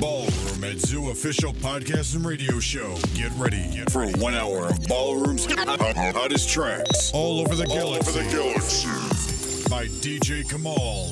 Ballroom at Zoo official podcast and radio show. Get ready Get for one hour of Ballroom's hottest tracks all over the All galaxy. over the galaxy. by DJ Kamal.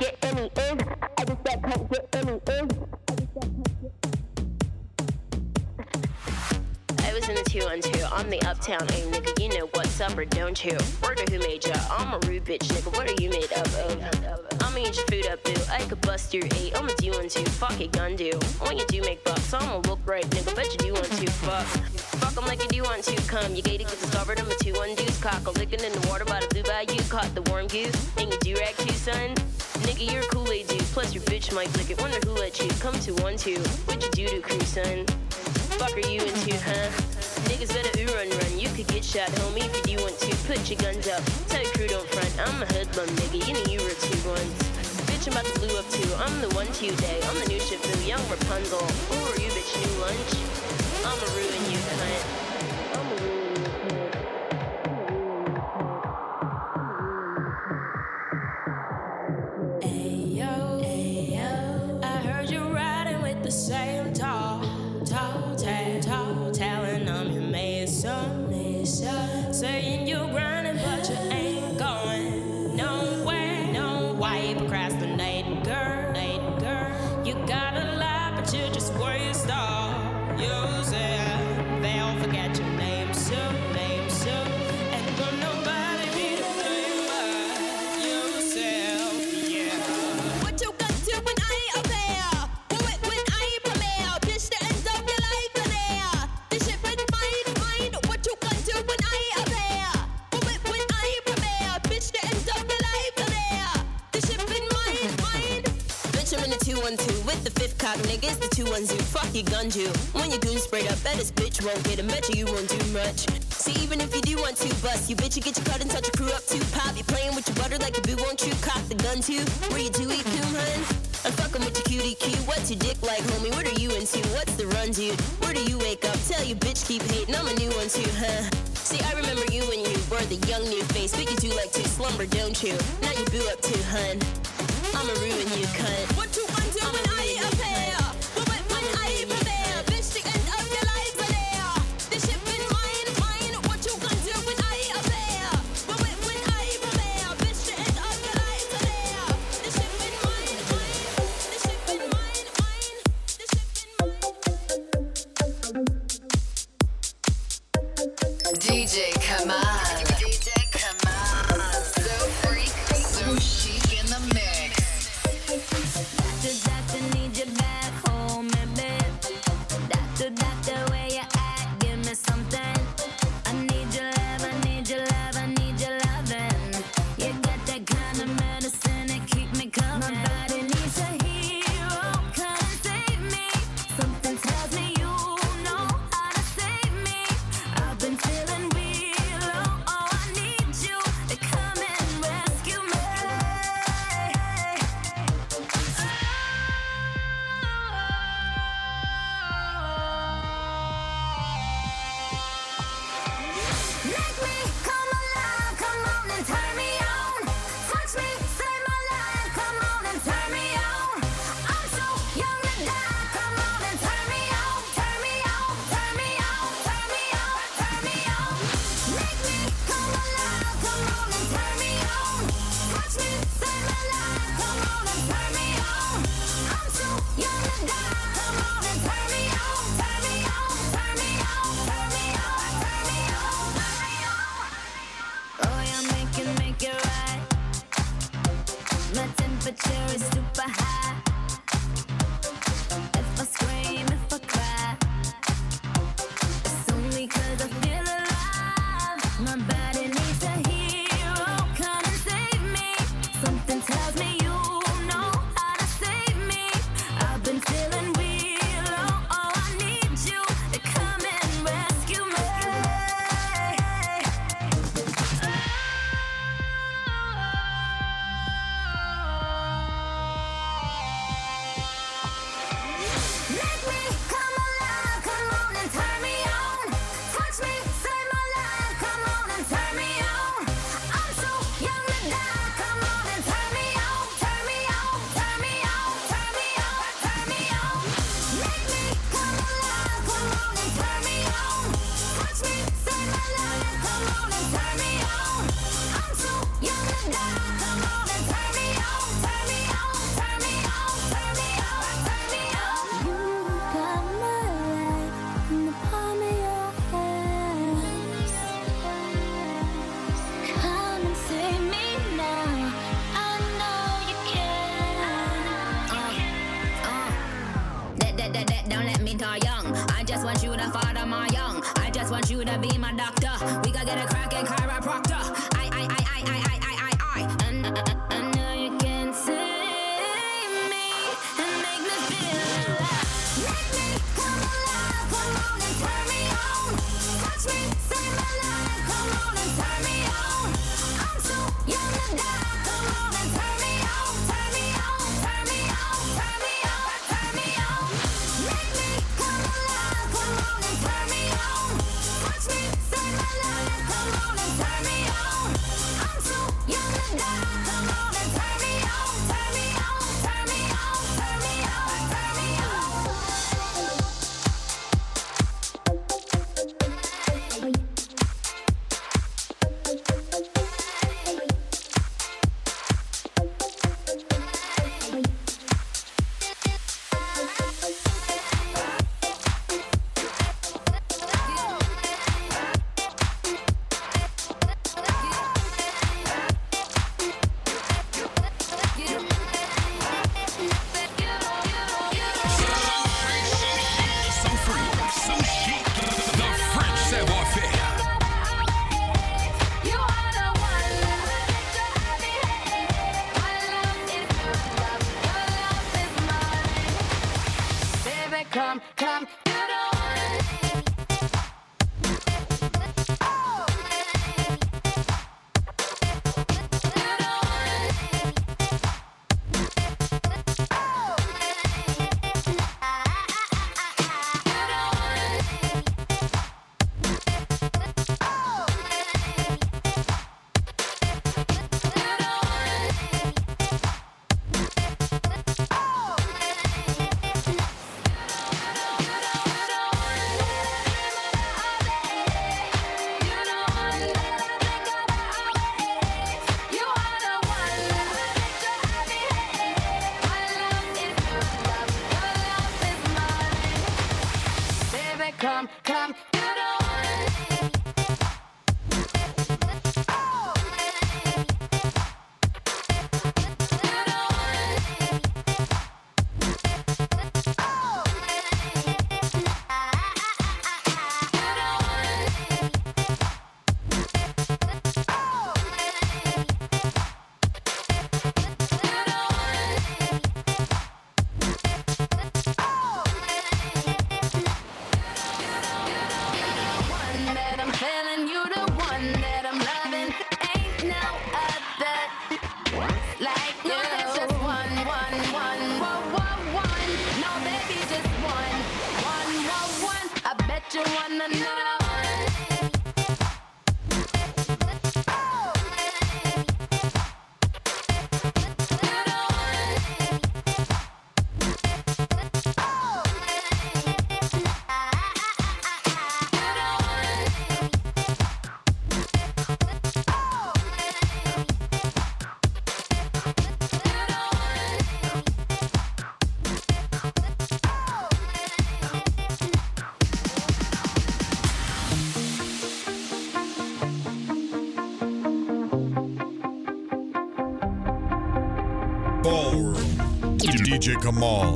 Get any in. I guess that can't get any in. I was in the two on two. I'm the uptown A nigga. You know what's up or don't you? Word of who made ya? I'm a rude bitch nigga. What are you made up of? Oh? I'ma eat your food up, boo. I could bust your eight. I'ma do one two. Fuck it, gun do. When you do make bucks, I'ma look right, nigga. Bet you do want to. Fuck. Fuck 'em like you do want to. Come, you gated, get discovered. I'm a two one deuce. Cock a licking in the water by the blue bayou. Caught the warm goose. And you do rag too, son. Nigga, you're a Kool-Aid dude. Plus your bitch might lick it. Wonder who let you come to one two. What you do to crew, son? Fuck are you into, huh? Niggas better ooh run run. You could get shot, homie, if you do want to. Put your guns up. Tell your crew don't front. I'm a hoodlum, nigga. You know you were two ones. Bitch, I'm about to blue up too. I'm the one you day. I'm the new Shifu, young Rapunzel. Who are you, bitch? New lunch? I'ma ruin you, cunt. niggas that you unzoo. Fuck your gun you. When your goon sprayed up, bet this bitch won't get a match you, won't do much. See, even if you do want to bust, you bitch, you get your cut and touch your crew up too. Pop, you playing with your butter like a boo, won't you? Cock the gun too. Where you do eat coon, hun? I'm fucking with your cutie cue. What's your dick like, homie? What are you into? What's the run, dude? Where do you wake up? Tell you bitch keep hating. I'm a new one too, huh? See, I remember you when you were the young new face, but you do like to slumber, don't you? Now you boo up too, hun. I'ma ruin you, cunt. What you undo when I?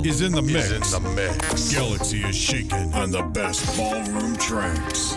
is in the mix. Is in the mix. Galaxy is shaking on the best ballroom tracks.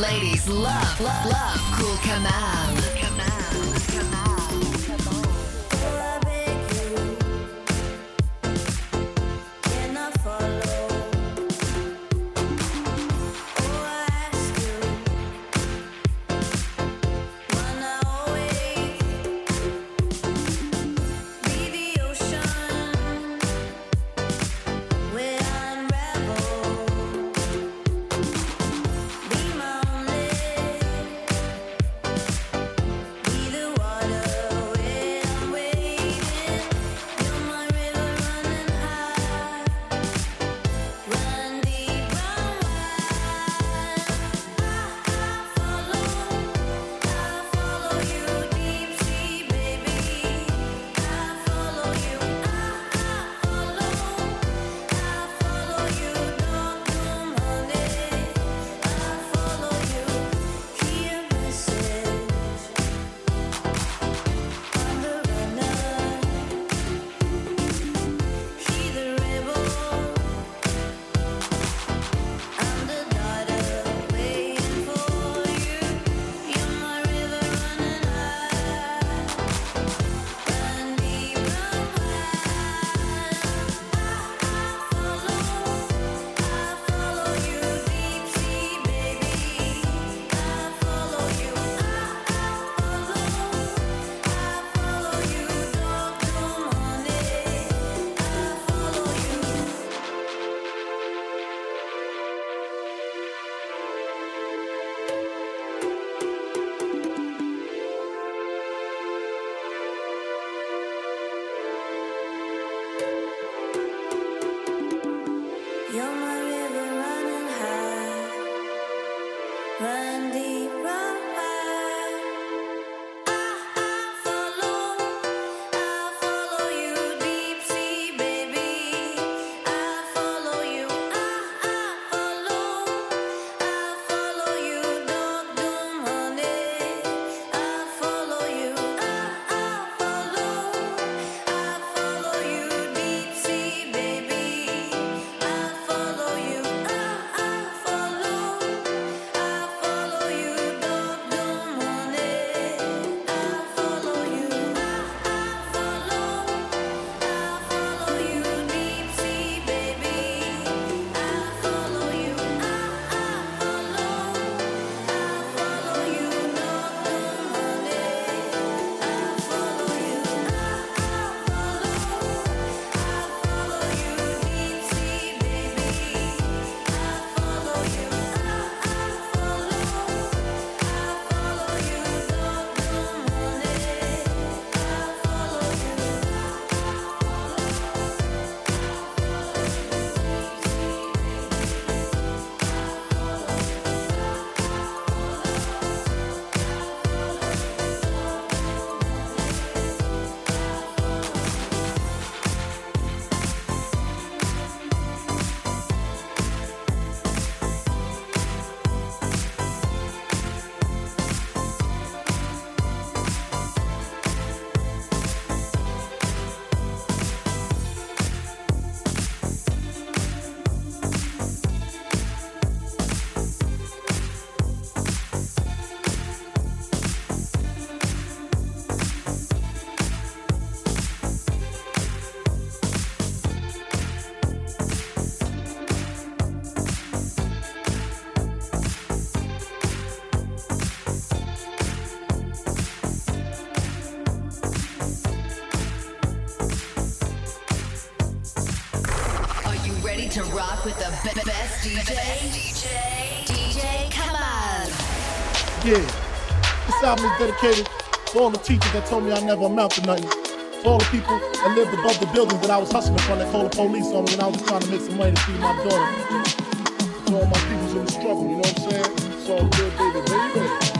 Ladies love, love, love Cool Kamal. Be DJ. DJ. DJ, come on. Yeah. This album is dedicated to all the teachers that told me I never amount to nothing. To all the people that lived above the buildings that I was hustling from that called the police on me when I was trying to make some money to feed my daughter. To all my peoples in the struggle, you know what I'm saying? It's all good, baby, baby.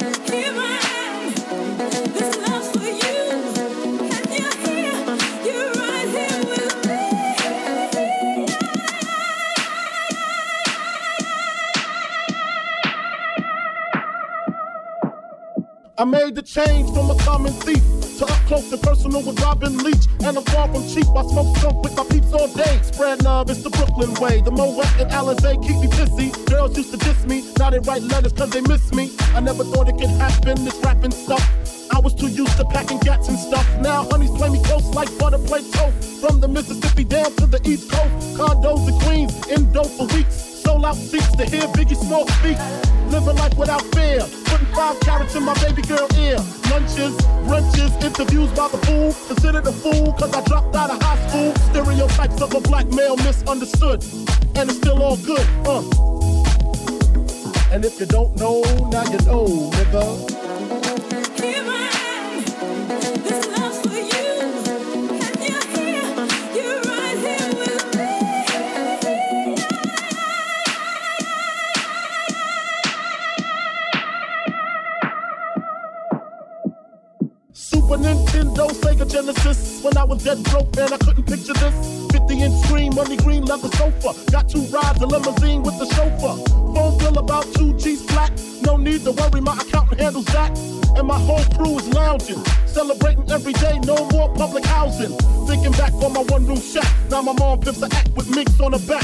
I made the change from a common thief to up close and personal with Robin Leach. And I'm far from cheap. I smoke skunk with my peeps all day. Spread love, it's the Brooklyn way. The Moet and Alizé keep me pissy. Girls used to diss me, now they write letters cause they miss me. I never thought it could happen, this rapping stuff. I was too used to packing gats and stuff. Now honeys play me close like butter play toast. From the Mississippi down to the East Coast. Condos in Queens, in dope for weeks. Sold out seats to hear Biggie Small speak. Living life without fear. Putting five carats in my baby girl ear. Lunches, brunches, interviews by the fool. Considered a fool cause I dropped out of high school. Stereotypes of a black male misunderstood. And it's still all good, uh. And if you don't know, now you know, nigga. Genesis. When I was dead broke, man, I couldn't picture this. 50 inch screen, money green leather sofa. Got two rides, a limousine with the chauffeur. Phone bill about two G's flat. No need to worry, my accountant handles that. And my whole crew is lounging, celebrating every day, no more public housing. Thinking back on my one room shack. Now my mom pimps a act with minks on her back.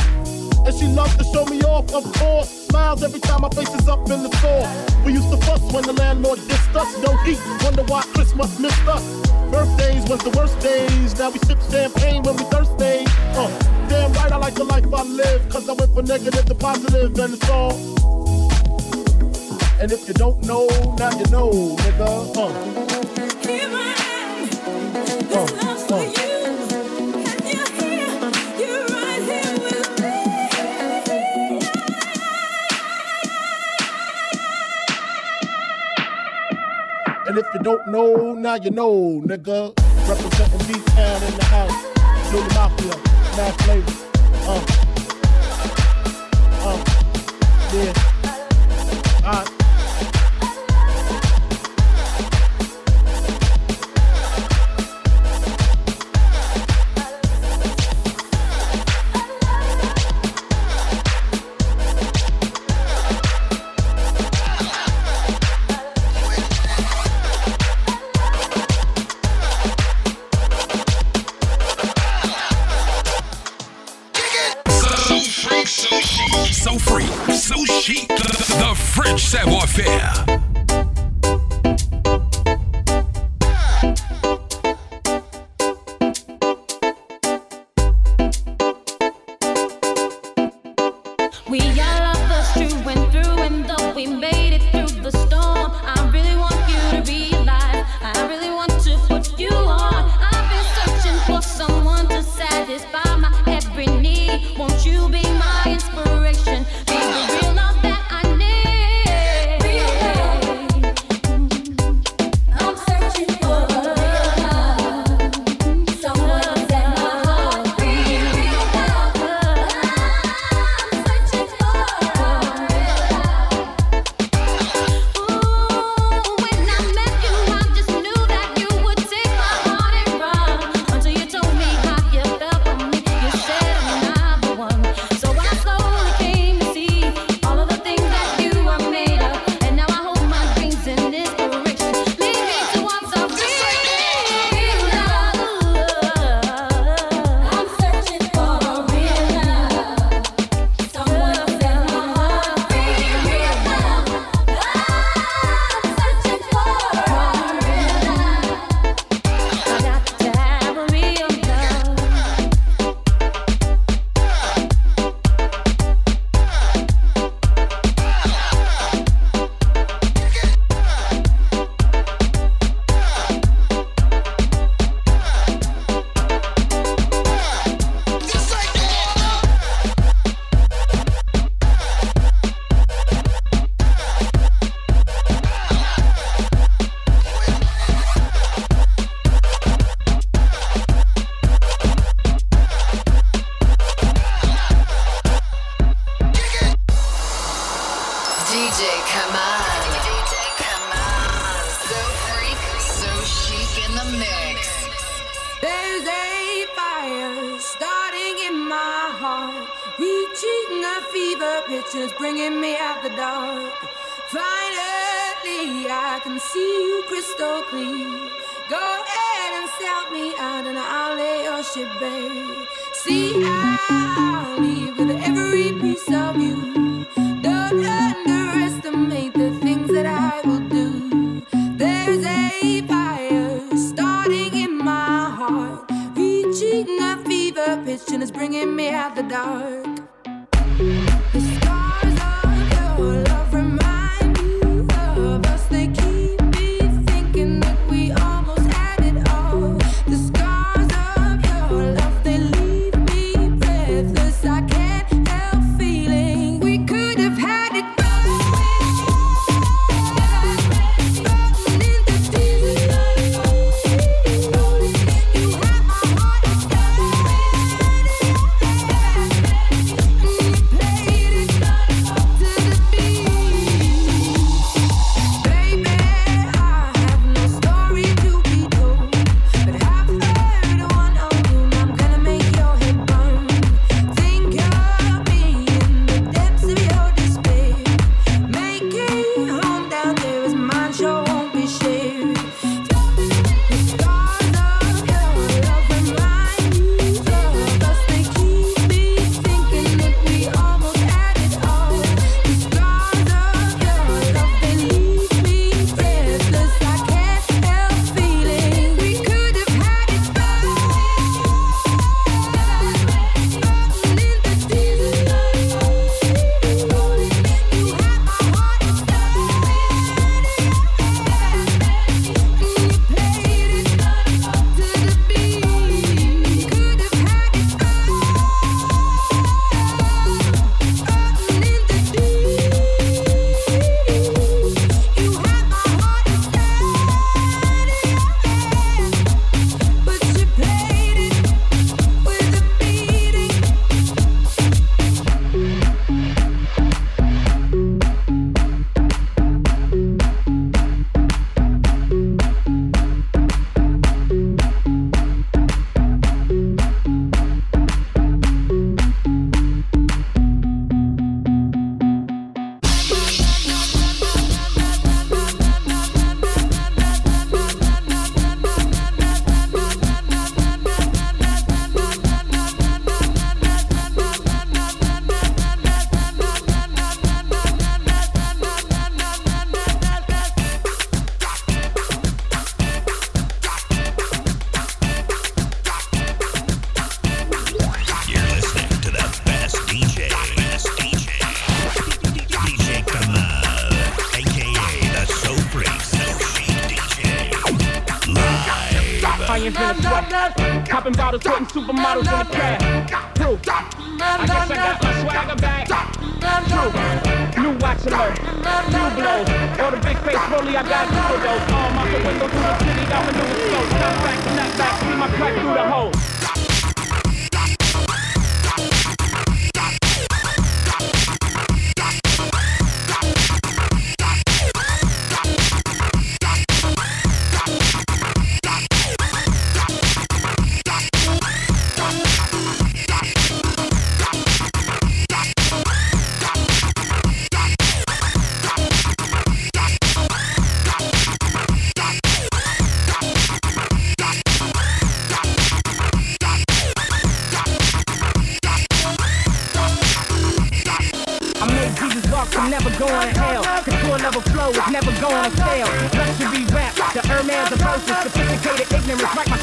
And she loves to show me off, of course. Smiles every time my face is up in the store. We used to fuss when the landlord dissed us. No heat, wonder why Christmas missed us. Birthdays was the worst days. Now we sip champagne when we thirsty. Uh, damn right, I like the life I live. Cause I went from negative to positive, and it's all. And if you don't know, now you know, nigga. Uh. Uh, uh. And if you don't know, now you know, nigga. Representing D-Town in the house. Junior Mafia, Mass Flavor. Uh. Uh. Yeah.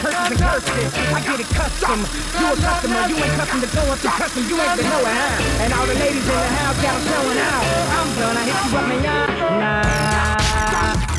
I get it custom. You a customer, you ain't custom to going through custom. You ain't been nowhere. Huh? And all the ladies in the house got them showing out. I'm gonna hit you up, man. Nah.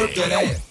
Work that ass.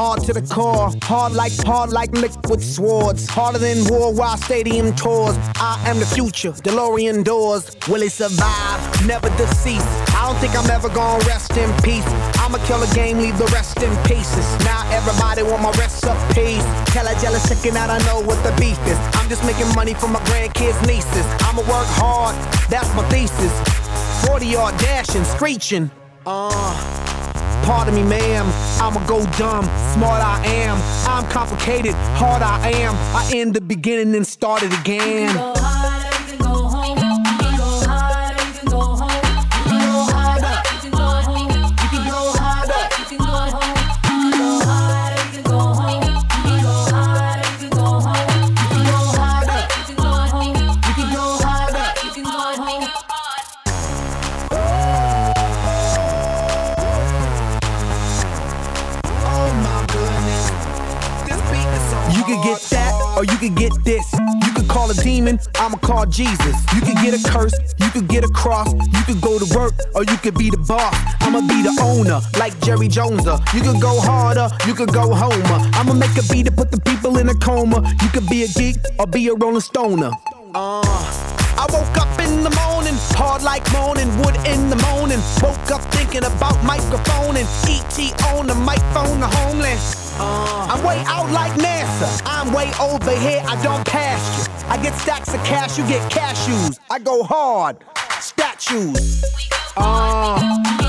Hard, to the core. Hard like, hard like liquid swords. Harder than worldwide stadium tours. I am the future, DeLorean doors. Will it survive? Never deceased. I don't think I'm ever gonna rest in peace. I'ma kill a game, leave the rest in pieces. Now everybody want my recipes. Tell a jealous chicken out, I know what the beef is. I'm just making money for my grandkids, nieces. I'ma work hard, that's my thesis. 40 yard dashing, screeching. Uh, pardon me, ma'am. I'ma go dumb. Smart I am. I'm complicated. Hard I am. I end the beginning and start it again. Could get this. You could call a demon, I'ma call Jesus. You could get a curse, you could get a cross. You could go to work, or you could be the boss. I'ma be the owner, like Jerry Joneser. You could go harder, you could go homer. I'ma make a beat to put the people in a coma. You could be a geek, or be a rolling stoner. Uh, I woke up in the morning, hard like moaning, wood in the morning. Woke up thinking about microphone and ET on the microphone, the homeland. Uh, I'm way out like NASA. I'm way over here, I don't pass you. I get stacks of cash, you get cashews. I go hard, statues. Uh,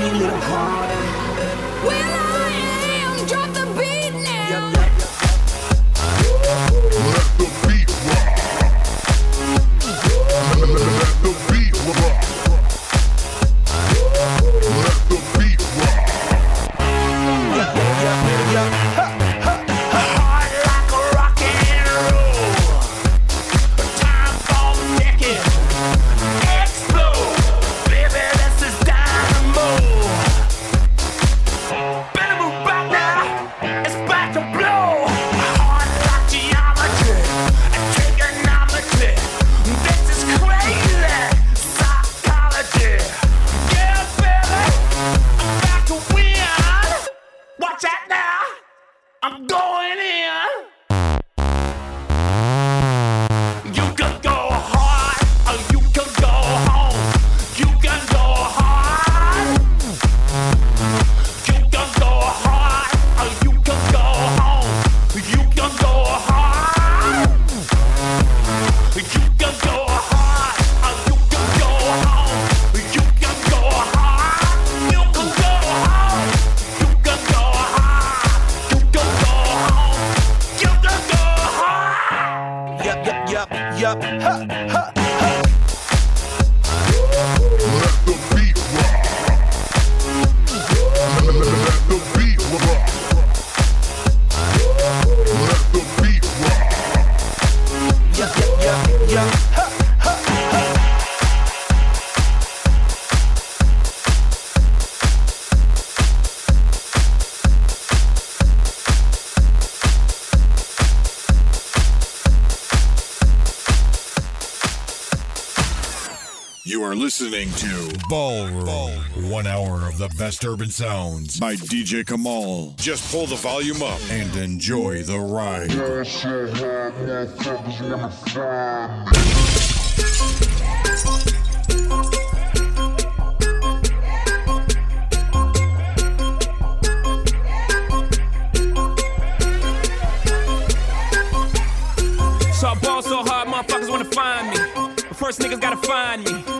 Give it to listening to Ballroom. One hour of the best urban sounds by DJ Kmal. Just pull the volume up and enjoy the ride. So I ball so hard, motherfuckers wanna find me. But first niggas gotta find me.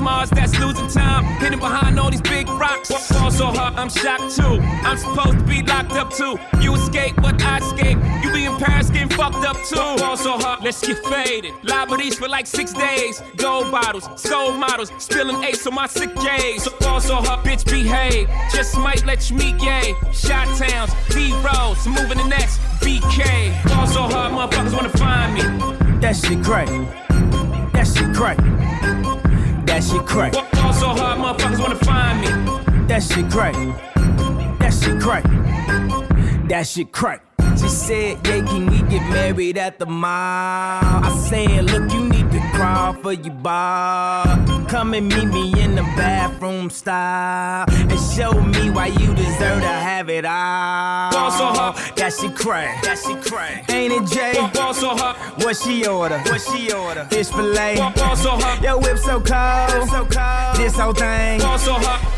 Mars that's losing time. Hidden behind all these big rocks. Ball so hard, I'm shocked too. I'm supposed to be locked up too. You escape, but I escape. You be in Paris getting fucked up too. Ball so hard, let's get faded. Liberties for like six days. Gold bottles, skull models. Spilling ace on my sick days. Ball so hard, bitch behave. Just might let you meet gay. Shot towns, B rolls, moving the next. BK. Ball so hard, motherfuckers wanna find me. That shit crack. That shit crack. That shit crack. Ball so hard, motherfuckers wanna find me. That shit crack. That shit crack. That shit crack. She said, Yeah, can we get married at the mall? I said, Look, you need to crawl for you, Bob. Come and meet me in the bathroom style and show me why you deserve to have it all. Ball so hard. That shit crack. That shit crack. Ain't it, Jay? Ball so hard. What she order? What she order? Fish fillet. Ball so hot, Yo, whip so cold. So cold. This whole thing. Ball so hard.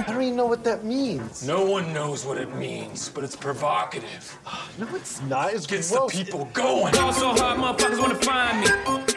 I don't even know what that means. No one knows what it means, but it's provocative. No, it's not. It's Gets gross. the people going. Ball so hard, motherfuckers wanna find me.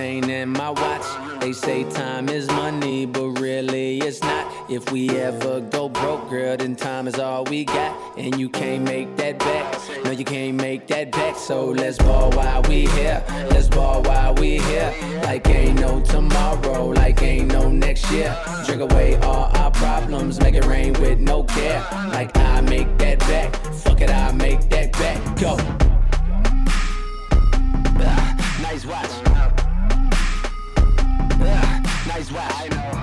Chain and my watch. They say time is money, but really it's not. If we ever go broke, girl, then time is all we got. And you can't make that back. No, you can't make that back. So let's ball while we here. Let's ball while we here. Like ain't no tomorrow, like ain't no next year. Drink away all our problems, make it rain with no care. Like I make that back. Fuck it, I make that back. Go. Nice watch. Nice watch. I know.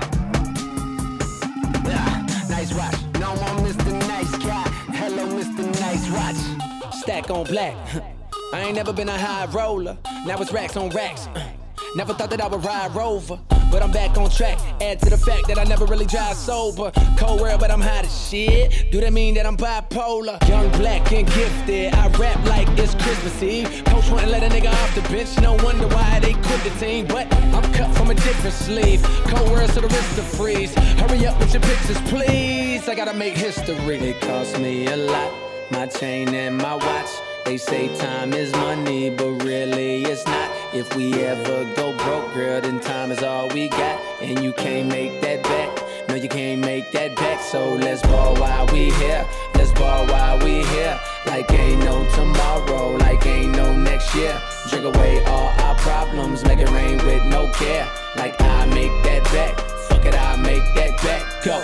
Ah, nice watch. No more Mr. Nice Guy. Hello, Mr. Nice Watch. Stack on black. I ain't never been a high roller. Now it's racks on racks. Never thought that I would ride Rover, but I'm back on track. Add to the fact that I never really drive sober. Cold world, but I'm hot as shit. Do that mean that I'm bipolar? Young, black, and gifted. I rap like it's Christmas Eve. Coach wouldn't let a nigga off the bench. No wonder why they quit the team. But I'm cut from a different sleeve. Cold world, so the wrist to freeze. Hurry up with your pictures, please. I gotta make history. It cost me a lot. My chain and my watch. They say time is money, but really it's not. If we ever go broke, girl, then time is all we got. And you can't make that back. No, you can't make that back. So let's ball while we here. Let's ball while we here. Like ain't no tomorrow, like ain't no next year. Drink away all our problems, make it rain with no care. Like I make that back. Fuck it, I make that back. Go.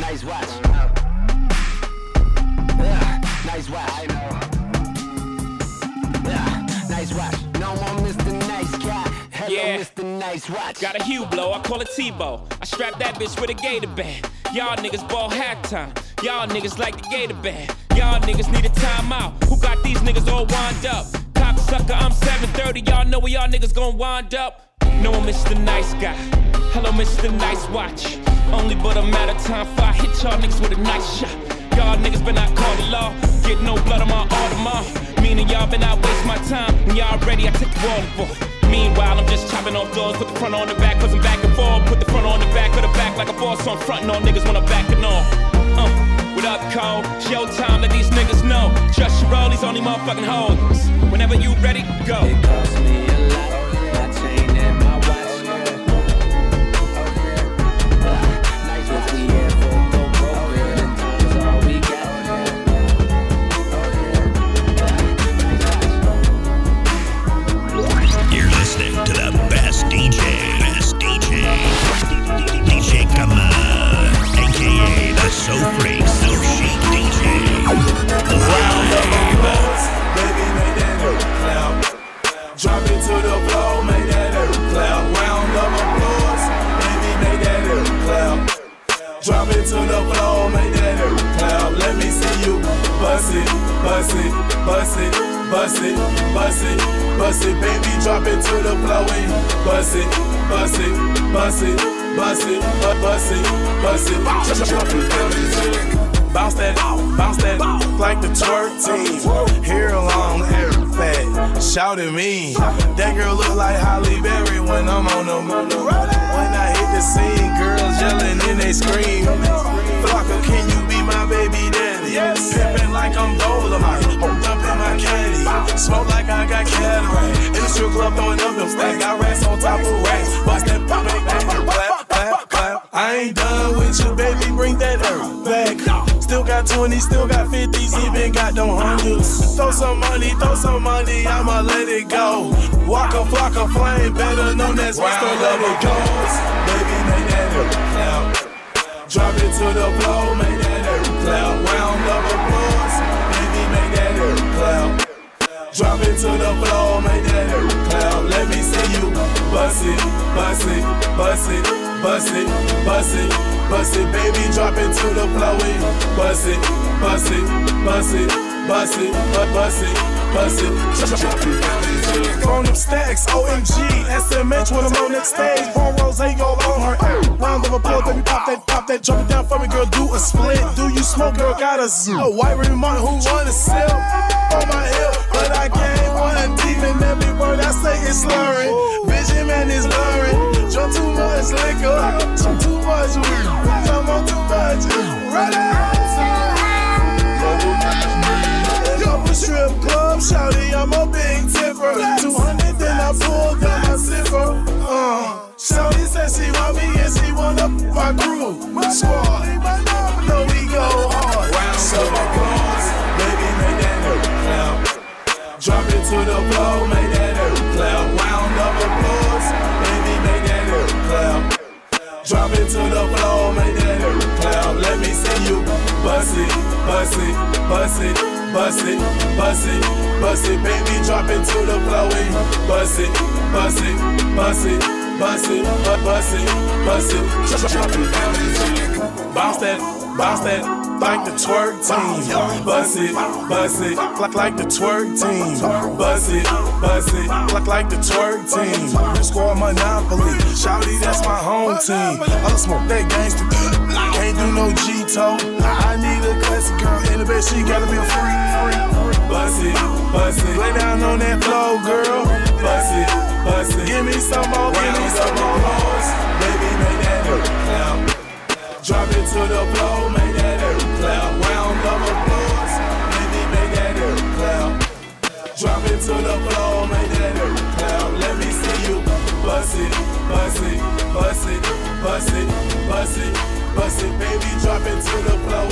Nice watch. Ah, nice watch. Nice watch. No more Mr. Nice Guy. Hello, Yeah. Mr. Nice Watch. Got a Hublot, I call it Tebow. I strap that bitch with a gator band. Y'all niggas ball halftime. Y'all niggas like the gator band. Y'all niggas need a timeout. Who got these niggas all wind up? Cocksucker, I'm 730. Y'all know where y'all niggas gon' wind up. No, I'm Mr. Nice Guy. Hello, Mr. Nice Watch. Only but a matter of time before I hit y'all niggas with a nice shot. Y'all niggas been out call the law. Get no blood on my Audemars. Meaning y'all been out waste my time. When y'all ready, I take the ball for. Meanwhile, I'm just chopping off doors. Put the front on the back, cause I'm back and forth. Put the front on the back of the back like a boss. So I'm frontin' on niggas when I'm backing off. Uh, what up, Cole? Showtime, let these niggas know. Trust your roll, these only motherfucking hoes. Whenever you ready, go. It cost me a lot. Bust it, bust it, bust it, bust it, bust it. Baby, drop it to the floor and bust it, bust it, bust it, bust it, bu- bust it, bust it. Drop it, baby. Bounce that, bounce that, like the twerk team. Hair long, hair fat, shout at me. That girl look like Halle Berry when I'm on the moon. When I hit the scene, girls yelling and they scream. Flocka, can you be my baby daddy? Yes. Pimpin' like I'm Dolomite, hold up in my caddy. Smoke like I got cataract. In the strip club throwing up them stacks. Got racks on top of racks. Bust that pop, that clap, clap, clap. I ain't done with you, baby. Bring that earth back. Still got 20, still got 50s, even got them hundreds. Throw some money, throw some money, I'ma let it go. Waka Flocka Flame, better known as Mr. Let It Go. Baby, make that earth clap. Drop it to the floor, make that earth clap. Round of applause, baby, make that earth clap. Drop it to the floor, make that earth clap. Let me see you bust it, bust it, bust it, bust it, bust it, bust it, baby, drop it to the floor. and Bust it, bust it, bust it, bust it, bust it, bust it, drop it. Phone them stacks, OMG, SMH when I'm on that stage. Born Rose all on her. Round of applause, baby, pop that, pop that, drop it down for me, girl. Do a split. Do you smoke, girl? Got a. A white Martin who wanna sell on my hip, but I can't one deep in every word I say is slurring. Vision man is blurring. Drunk too much liquor, drunk too much weed, I'm on too much. Right out. Up a strip club, shouty, I'm a big tipper. 200, then I pull down my zipper. Uh, shouty said she want me and she want up my crew. My squad, know we go hard. Round of applause, baby, make that earth clap. Drop it to the floor, make that earth clap. Round of applause, baby, make that earth clap. Drop it to the floor, make that earth clap. Let me see you bust it, bust it, bust it, bust it, bust it, bust it, baby. Drop it to the floor, and bust it, bust it, bust it, bust it, bu- bust it, bust it, drop it. Bounce that, bounce that, like the twerk team. Bust it, bust it, like like the twerk team. Bust it, bust it, like like the twerk team. Score Monopoly, Shouty, that's my home team. I'll smoke that gangster. Can't do no G-toe. A classic girl in the bed. She gotta be a free. Bust it, bust it. Lay down on that floor, girl. Bust it, bust it. Give me some more, give me some more. Baby, make that earth clap. Drop it to the floor, make that earth clap. Round of applause, baby, make that earth clap. Drop it to the floor, make that earth clap. Let me see you bust it, bust it, bust it, bust it, bust it, bust it, baby. Drop it to the floor,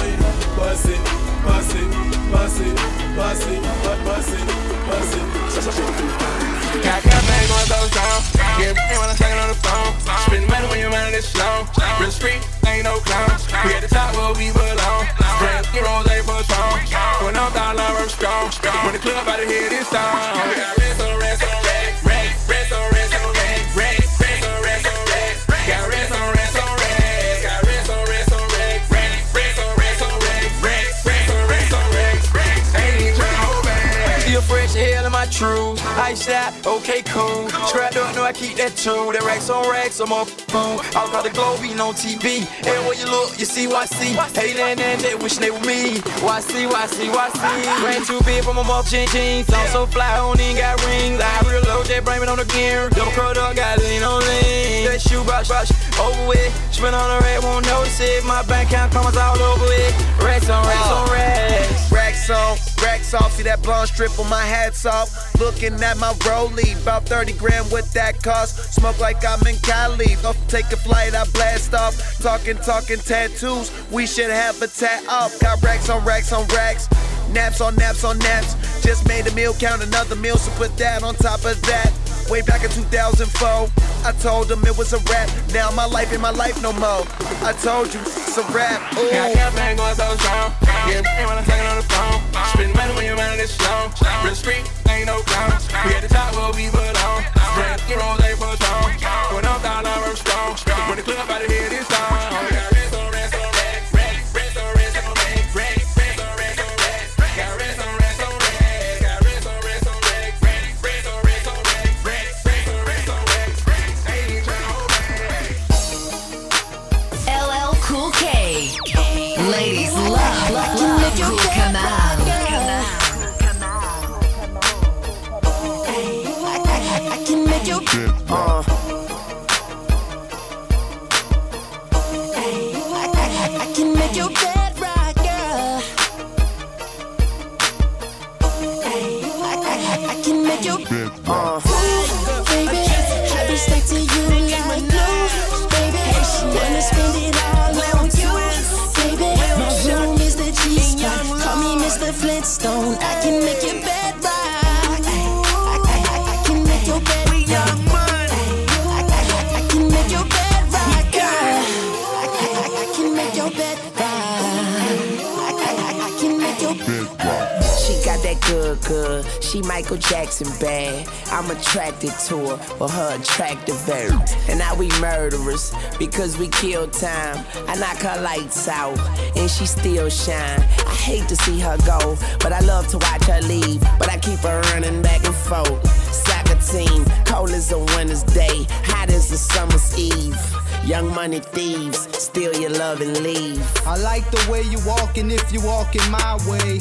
bust it, bust it, bust it, bust it, bu- bust it, bust it. Got got bang going so strong. Get paid when I'm talking on the phone. Spend money when your money this slow. Real street, ain't no clown. We at the top where we belong. Brand new rose ain't for strong. When I'm down, I'm strong. When the club out of here, this song. We got rest on rest on. Rest, my. Ice out, okay, cool. Scrap up, know I keep that too. That racks on racks, I'm up food. All about the globe, being on TV. Everywhere you look, you see YC. Hey, and then they wish they were me. YC, YC, YC. Ran too big for my muff chin jeans. I'm so fly, I don't even got rings. I real low, they bring it on the gear. Double curled up, got lean on lean. That shoe brush, brush, over with. Spin on the red, won't notice it. My bank account comments all over it. Racks on racks. On, off. See that blonde strip on my hats off. Looking at my rollie, about 30 grand with that cost. Smoke like I'm in Cali. Off, take a flight, I blast off. Talking, talking tattoos. We should have a tat off. Got racks on racks on racks. Naps on naps on naps. Just made a meal, count another meal, so put that on top of that. Way back in 2004, I told them it was a rap. Now my life ain't my life no more. I told you it's a rap. Ooh. Got bang going so strong. Get paid when I'm talking on the phone. Spend money when your money this slow. Real street, ain't no clown. We at the top where we belong. Brand new rose ain't for strong. When I'm down, I'm strong. When the club out of here, this song. Uh. I can make your bed right, girl. I can make your uh. baby. I be stuck to you like glue, baby. Wanna spend it all on you, baby. My room is the G spot. Call me Mr. Flintstone. I can make your bed that good, good. She Michael Jackson bad. I'm attracted to her for her attractive air. And now we murderers because we kill time. I knock her lights out and she still shine. I hate to see her go, but I love to watch her leave. But I keep her running back and forth. Soccer team, cold as a winter's day, hot as a summer's eve. Young money thieves, steal your love and leave. I like the way you walking if you walking my way.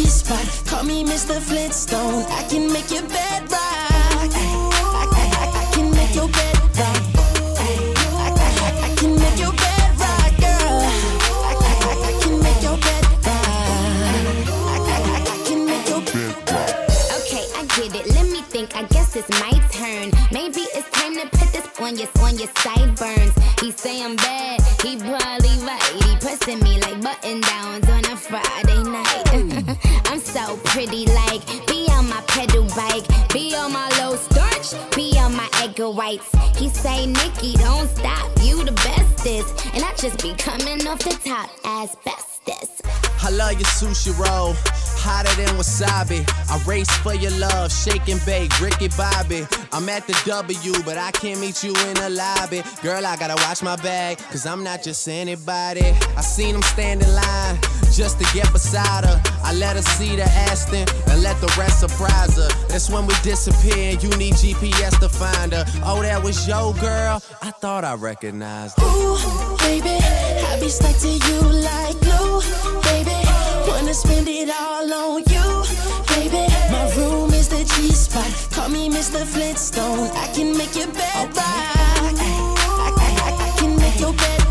spot. Call me Mr. Flintstone. I can make your bed rock. I, can make your bed. I, can make your bed girl. I, can make your bed. I, can make your bed. Okay, I get it. Let me think. I guess it's my turn. Maybe it's time to put this on your on your sideburns. He say I'm bad. He probably right. He pressing me like button downs on a Friday so pretty, like be on my pedal bike, be on my low starch, be on my egg whites. He say, Nicki, don't stop. You the bestest, and I just be coming off the top as bestest. I love your sushi roll, hotter than wasabi. I race for your love, shake and bake, Ricky Bobby. I'm at the W, but I can't meet you in the lobby. Girl, I gotta watch my bag, cause I'm not just anybody. I seen him stand in line just to get beside her. I let her see the Aston and let the rest surprise her. That's when we disappear and you need GPS to find her. Oh, that was your girl? I thought I recognized her. Ooh, baby, I be stuck to you like glue, baby. Wanna spend it all on you, baby. My room is the G spot. Call me Mr. Flintstone. I can make your bed. I, I, I, I can make your bed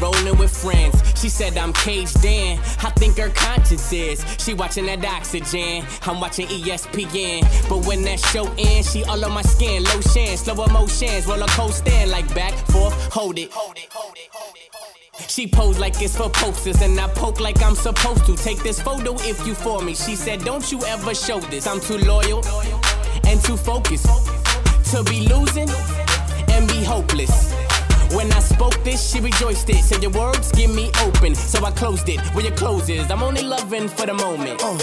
rolling with friends. She said I'm caged in, I think her conscience is. She watching that oxygen, I'm watching ESPN. But when that show ends, she all on my skin, lotion, slow emotions, roller coaster, like back, forth, hold it. She pose like it's for posters, and I poke like I'm supposed to. Take this photo if you for me. She said, Don't you ever show this. I'm too loyal and too focused to be losing and be hopeless. When I spoke this, she rejoiced it. Said your words give me open, so I closed it. Where your clothes is, I'm only loving for the moment. Uh,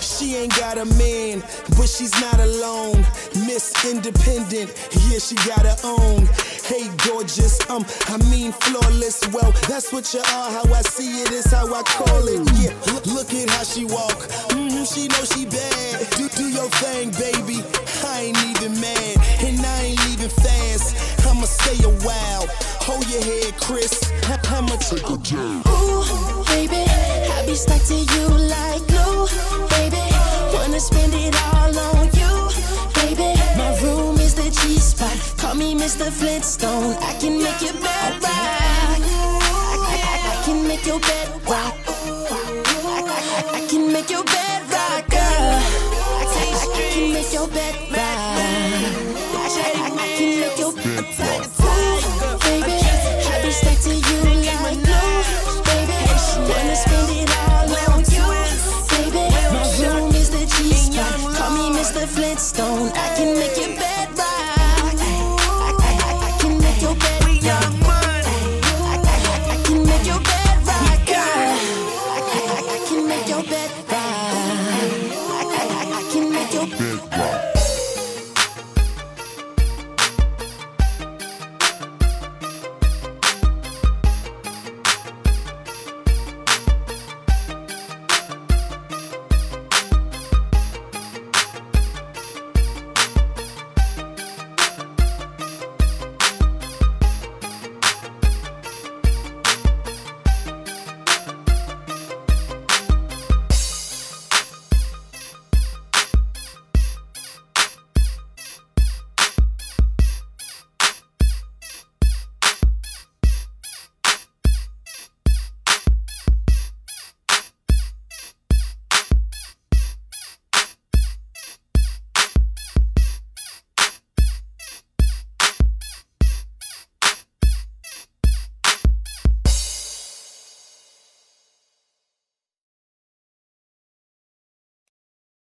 she ain't got a man, but she's not alone. Miss Independent, yeah, she got her own. Hey, gorgeous, um, I mean flawless. Well, that's what you are. How I see it is how I call it. Yeah, look, at how she walk. hmm she know she bad. Do do your thing, baby. I ain't even mad, and I ain't leaving fast. I'ma stay a while. Hold your head, Chris. I'ma take a jab. Ooh, baby, I be stuck to you like glue, baby. Wanna spend it all on you, baby. My room is the G spot. Call me Mr. Flintstone. I can make your bed rock. I, I, I can make your bed rock. I, I, I can make your bed rock, girl. I, I, I can make your bed rock you. I'm baby. I be stuck to you like glue, baby. Wanna spend it all on you, baby. My room is the G spot. Call me Mr. Flintstone. I can make it.